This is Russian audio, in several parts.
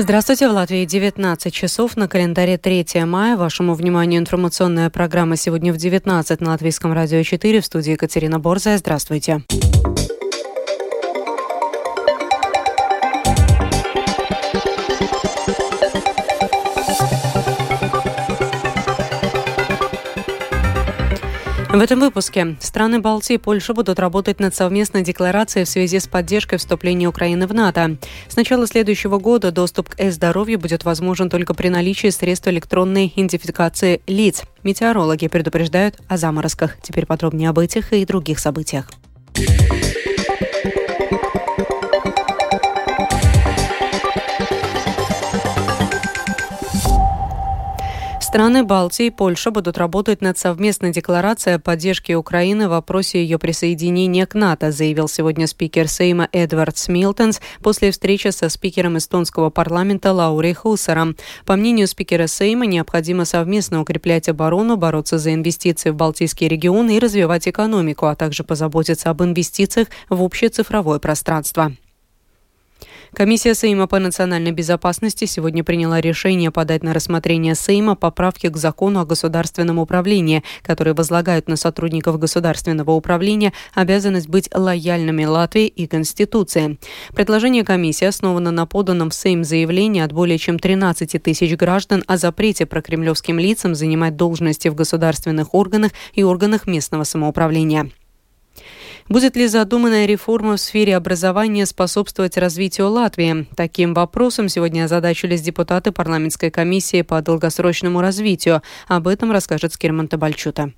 Здравствуйте, в Латвии 19 часов на календаре 3 мая. Вашему вниманию информационная программа сегодня в 19 на Латвийском радио 4 в студии Екатерина Борзая. Здравствуйте. В этом выпуске страны Балтии и Польша будут работать над совместной декларацией в связи с поддержкой вступления Украины в НАТО. С начала следующего года доступ к e-здоровью будет возможен только при наличии средств электронной идентификации лиц. Метеорологи предупреждают о заморозках. Теперь подробнее об этих и других событиях. Страны Балтии и Польша будут работать над совместной декларацией о поддержке Украины в вопросе ее присоединения к НАТО, заявил сегодня спикер Сейма Эдвард Смилтонс после встречи со спикером эстонского парламента Лаури Хусером. По мнению спикера Сейма, необходимо совместно укреплять оборону, бороться за инвестиции в Балтийский регион и развивать экономику, а также позаботиться об инвестициях в общее цифровое пространство. Комиссия Сейма по национальной безопасности сегодня приняла решение подать на рассмотрение Сейма поправки к закону о государственном управлении, которые возлагают на сотрудников государственного управления обязанность быть лояльными Латвии и Конституции. Предложение комиссии основано на поданном в Сейм заявлении от более чем 13 тысяч граждан о запрете прокремлевским лицам занимать должности в государственных органах и органах местного самоуправления. Будет ли задуманная реформа в сфере образования способствовать развитию Латвии? Таким вопросом сегодня озадачились депутаты парламентской комиссии по долгосрочному развитию. Об этом расскажет Скирман Табальчута.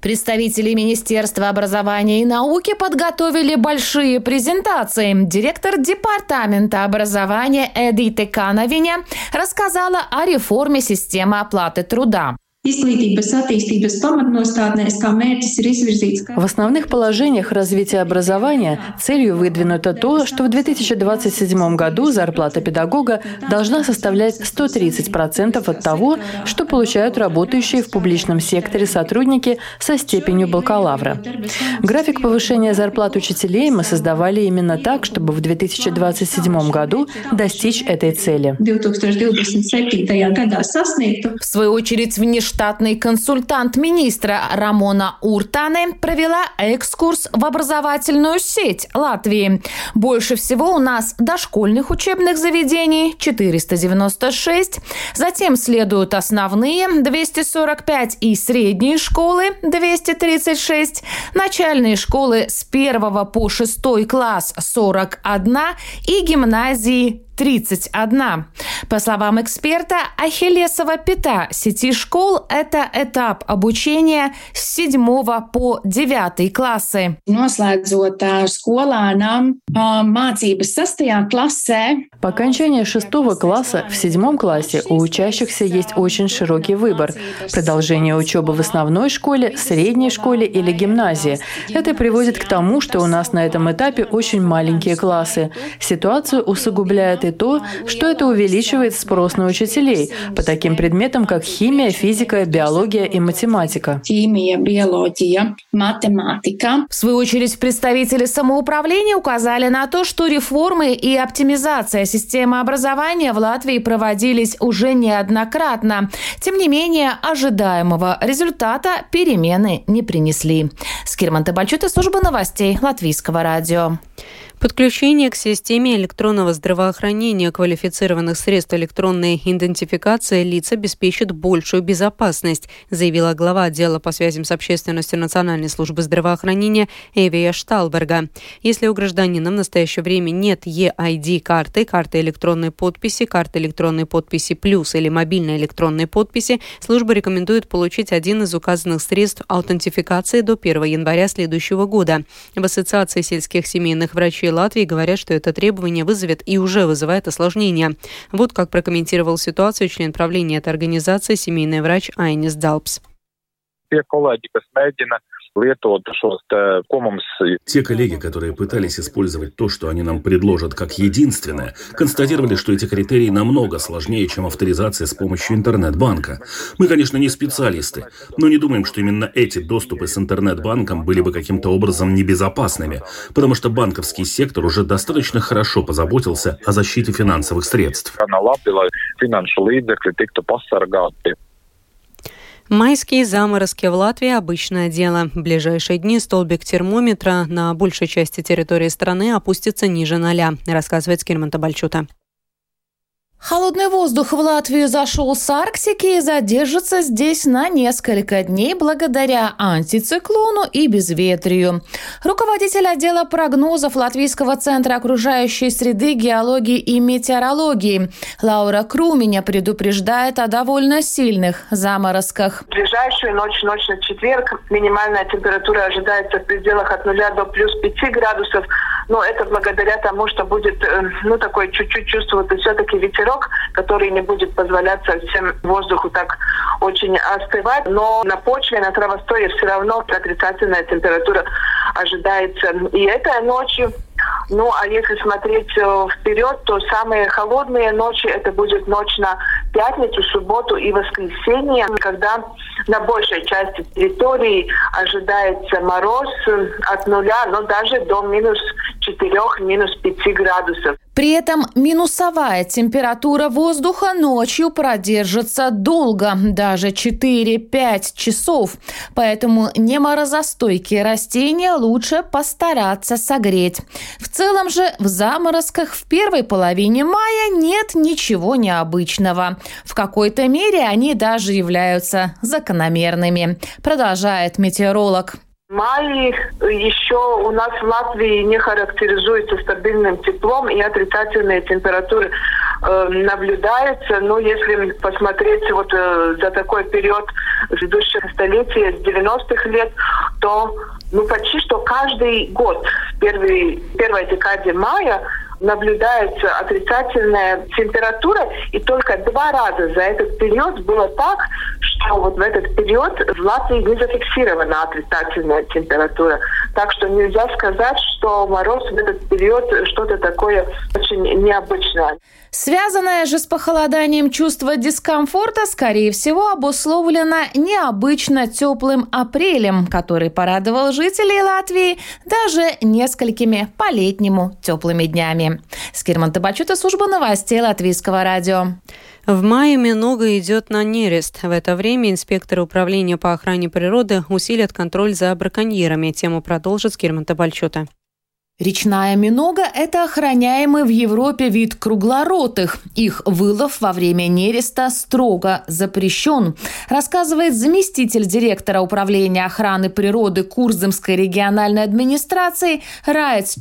Представители Министерства образования и науки подготовили большие презентации. Директор Департамента образования Эдиты Кановиня рассказала о реформе системы оплаты труда. В основных положениях развития образования целью выдвинуто то, что в 2027 году зарплата педагога должна составлять 130% от того, что получают работающие в публичном секторе сотрудники со степенью бакалавра. График повышения зарплат учителей мы создавали именно так, чтобы в 2027 году достичь этой цели. В свою очередь, внешне штатный консультант министра Рамона Уртане провела экскурс в образовательную сеть Латвии. Больше всего у нас дошкольных учебных заведений 496, затем следуют основные 245 и средние школы 236, начальные школы с 1 по 6 класс 41 и гимназии 31. По словам эксперта, Ахиллесова пята сети школ – это этап обучения с 7 по 9 классы. Noslēdzot skolānām mācības 6 классе. По окончании шестого класса в седьмом классе у учащихся есть очень широкий выбор – продолжение учебы в основной школе, средней школе или гимназии. Это приводит к тому, что у нас на этом этапе очень маленькие классы. Ситуацию усугубляет и то, что это увеличивает спрос на учителей по таким предметам, как химия, физика, биология и математика. Химия, биология, математика. В свою очередь, представители самоуправления указали на то, что реформы и оптимизация системы образования в Латвии проводились уже неоднократно. Тем не менее, ожидаемого результата перемены не принесли. Скирман Табальчут и служба новостей Латвийского радио. Подключение к системе электронного здравоохранения квалифицированных средств электронной идентификации лиц обеспечит большую безопасность, заявила глава отдела по связям с общественностью Национальной службы здравоохранения Эвия Шталберга. Если у гражданина в настоящее время нет EID-карты, карты электронной подписи, карты электронной подписи плюс или мобильной электронной подписи, служба рекомендует получить один из указанных средств аутентификации до 1 января следующего года. В Ассоциации сельских семейных врачей Врачи Латвии говорят, что это требование вызовет и уже вызывает осложнения. Вот как прокомментировал ситуацию член правления этой организации, семейный врач Айнис Далпс. Те коллеги, которые пытались использовать то, что они нам предложат как единственное, констатировали, что эти критерии намного сложнее, чем авторизация с помощью интернет-банка. Мы, конечно, не специалисты, но не думаем, что именно эти доступы с интернет-банком были бы каким-то образом небезопасными, потому что банковский сектор уже достаточно хорошо позаботился о защите финансовых средств. Майские заморозки в Латвии – обычное дело. В ближайшие дни столбик термометра на большей части территории страны опустится ниже ноля, рассказывает Скирман Табальчута. Холодный воздух в Латвию зашел с Арктики и задержится здесь на несколько дней благодаря антициклону и безветрию. Руководитель отдела прогнозов Латвийского центра окружающей среды, геологии и метеорологии Лаура Круменя предупреждает о довольно сильных заморозках. В ближайшую ночь, ночь на четверг, минимальная температура ожидается в пределах от 0 до плюс 5 градусов, но это благодаря тому, что будет э, ну, такой чуть-чуть чувствоваться все-таки ветер ветерок, который не будет позволять совсем воздуху так очень остывать. Но на почве, на травостое все равно отрицательная температура ожидается. И этой ночью ну, а если смотреть э, вперед, то самые холодные ночи это будет ночь на пятницу, субботу и воскресенье, когда на большей части территории ожидается мороз от нуля, но даже до минус 4, минус 5 градусов. При этом минусовая температура воздуха ночью продержится долго, даже 4-5 часов. Поэтому неморозостойкие растения лучше постараться согреть. В целом же в заморозках в первой половине мая нет ничего необычного. В какой-то мере они даже являются закономерными, продолжает метеоролог. Май еще у нас в Латвии не характеризуется стабильным теплом и отрицательные температуры э, наблюдаются. Но если посмотреть вот э, за такой период предыдущих столетий, с 90-х лет, то ну, почти что каждый год в первой, первой декаде мая наблюдается отрицательная температура, и только два раза за этот период было так, что вот в этот период в Латвии не зафиксирована отрицательная температура. Так что нельзя сказать, что мороз в этот период что-то такое очень необычное. Связанное же с похолоданием чувство дискомфорта, скорее всего, обусловлено необычно теплым апрелем, который порадовал жителей Латвии даже несколькими по-летнему теплыми днями. Скирман Табачута, служба новостей Латвийского радио. В мае много идет на нерест. В это время инспекторы управления по охране природы усилят контроль за браконьерами. Тему продолжит Скирман Табальчута. Речная минога – это охраняемый в Европе вид круглоротых. Их вылов во время нереста строго запрещен, рассказывает заместитель директора управления охраны природы Курзымской региональной администрации Райц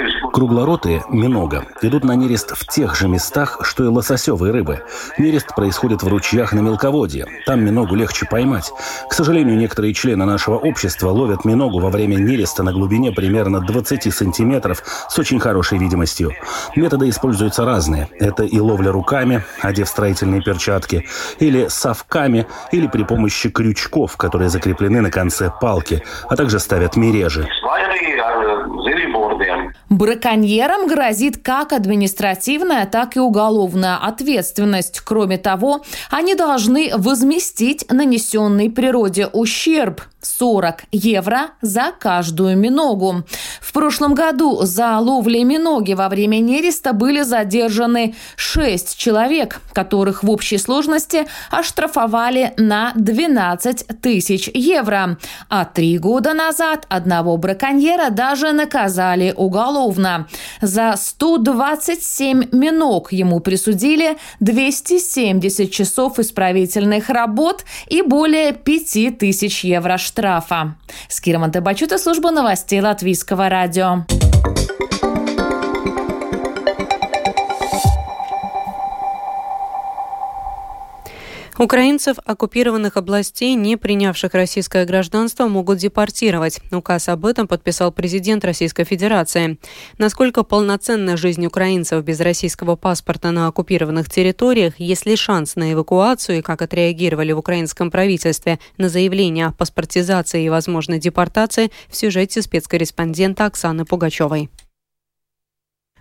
Чакстинш. Круглоротые минога идут на нерест в тех же местах, что и лососевые рыбы. Нерест происходит в ручьях на мелководье. Там миногу легче поймать. К сожалению, некоторые члены нашего общества ловят миногу во время нереста на глубине примерно 20 сантиметров с очень хорошей видимостью. Методы используются разные. Это и ловля руками, одев строительные перчатки, или совками, или при помощи крючков, которые закреплены на конце палки палки, а также ставят мережи. Браконьерам грозит как административная, так и уголовная ответственность. Кроме того, они должны возместить нанесенный природе ущерб. 40 евро за каждую миногу. В прошлом году за ловлей миноги во время нереста были задержаны 6 человек, которых в общей сложности оштрафовали на 12 тысяч евро. А три года назад одного браконьера даже наказали уголовно. За 127 миног ему присудили 270 часов исправительных работ и более 5 тысяч евро штрафа. Скира Монтебачута, служба новостей Латвийского радио. Украинцев оккупированных областей, не принявших российское гражданство, могут депортировать. Указ об этом подписал президент Российской Федерации. Насколько полноценна жизнь украинцев без российского паспорта на оккупированных территориях, есть ли шанс на эвакуацию и как отреагировали в украинском правительстве на заявление о паспортизации и возможной депортации в сюжете спецкорреспондента Оксаны Пугачевой.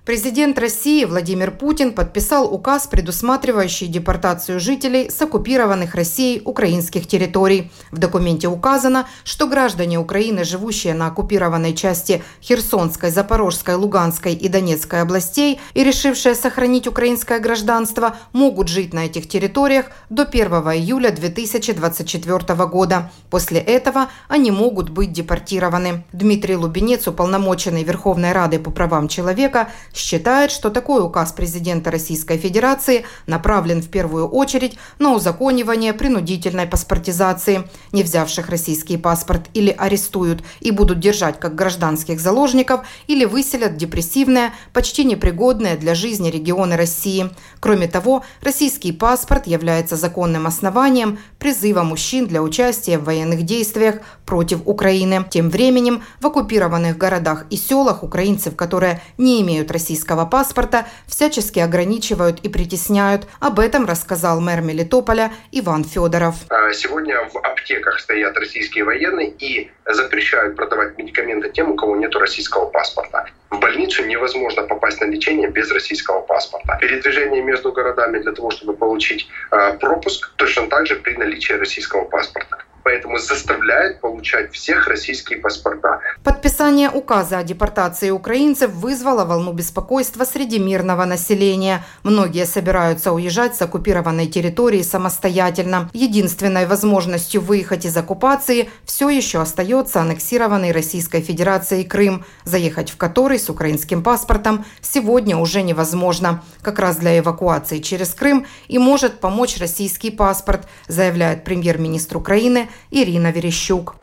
Президент России Владимир Путин подписал указ, предусматривающий депортацию жителей с оккупированных Россией украинских территорий. В документе указано, что граждане Украины, живущие на оккупированной части Херсонской, Запорожской, Луганской и Донецкой областей и решившие сохранить украинское гражданство, могут жить на этих территориях до 1 июля 2024 года. После этого они могут быть депортированы. Дмитрий Лубенец, уполномоченный Верховной Рады по правам человека, считает, что такой указ президента Российской Федерации направлен в первую очередь на узаконивание принудительной паспортизации. Не взявших российский паспорт или арестуют и будут держать как гражданских заложников или выселят депрессивные, почти непригодные для жизни регионы России. Кроме того, российский паспорт является законным основанием призыва мужчин для участия в военных действиях против Украины. Тем временем в оккупированных городах и селах украинцев, которые не имеют российского паспорта, всячески ограничивают и притесняют. Об этом рассказал мэр Мелитополя Иван Федоров. А сегодня в аптеках стоят российские военные и запрещают продавать медикаменты тем, у кого нет российского паспорта. В больницу невозможно попасть на лечение без российского паспорта. Передвижение между городами для того, чтобы получить э, пропуск, точно так же при наличии российского паспорта поэтому заставляет получать всех российские паспорта. Подписание указа о депортации украинцев вызвало волну беспокойства среди мирного населения. Многие собираются уезжать с оккупированной территории самостоятельно. Единственной возможностью выехать из оккупации все еще остается аннексированный Российской Федерацией Крым, заехать в который с украинским паспортом сегодня уже невозможно. Как раз для эвакуации через Крым и может помочь российский паспорт, заявляет премьер-министр Украины Ирина Верещук.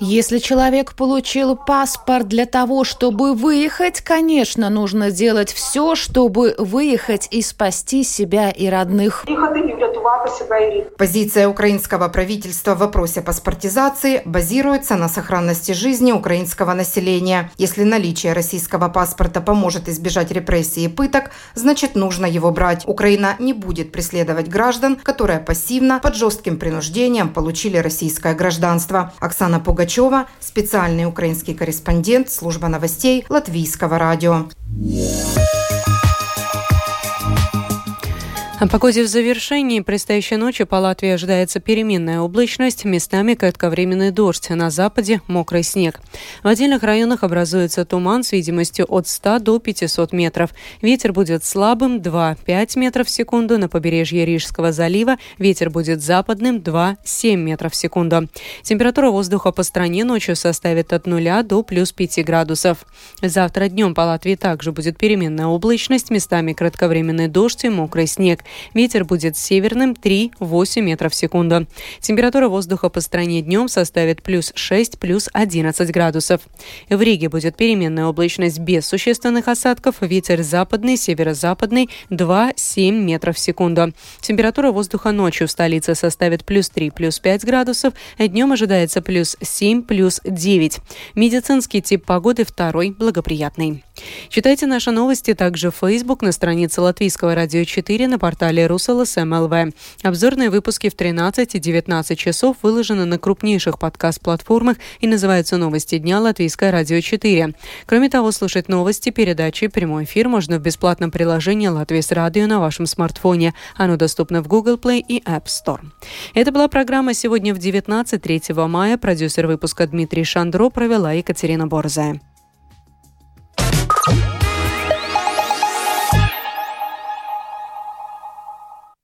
Если человек получил паспорт для того, чтобы выехать, конечно, нужно делать все, чтобы выехать и спасти себя и родных. Позиция украинского правительства в вопросе паспортизации базируется на сохранности жизни украинского населения. Если наличие российского паспорта поможет избежать репрессий и пыток, значит нужно его брать. Украина не будет преследовать граждан, которые пассивно, под жестким принуждением получили российское гражданство. Оксана Пугачева, специальный украинский корреспондент, служба новостей Латвийского радио. О погоде в завершении. Предстоящей ночью по Латвии ожидается переменная облачность, местами кратковременный дождь, на западе мокрый снег. В отдельных районах образуется туман с видимостью от 100 до 500 метров. Ветер будет слабым 2-5 метров в секунду. На побережье Рижского залива ветер будет западным 2-7 метров в секунду. Температура воздуха по стране ночью составит от 0 до плюс 5 градусов. Завтра днем по Латвии также будет переменная облачность, местами кратковременный дождь и мокрый снег. Ветер будет северным 3-8 метров в секунду. Температура воздуха по стране днем составит плюс 6, плюс 11 градусов. В Риге будет переменная облачность без существенных осадков. Ветер западный, северо-западный 2-7 метров в секунду. Температура воздуха ночью в столице составит плюс 3, плюс 5 градусов. Днем ожидается плюс 7, плюс 9. Медицинский тип погоды второй благоприятный. Читайте наши новости также в Facebook на странице Латвийского радио 4 на портале портале РусЛС МЛВ. Обзорные выпуски в 13 и 19 часов выложены на крупнейших подкаст-платформах и называются «Новости дня» Латвийское радио 4. Кроме того, слушать новости, передачи, прямой эфир можно в бесплатном приложении «Латвийс радио» на вашем смартфоне. Оно доступно в Google Play и App Store. Это была программа «Сегодня в 19 3 мая». Продюсер выпуска Дмитрий Шандро провела Екатерина Борзая.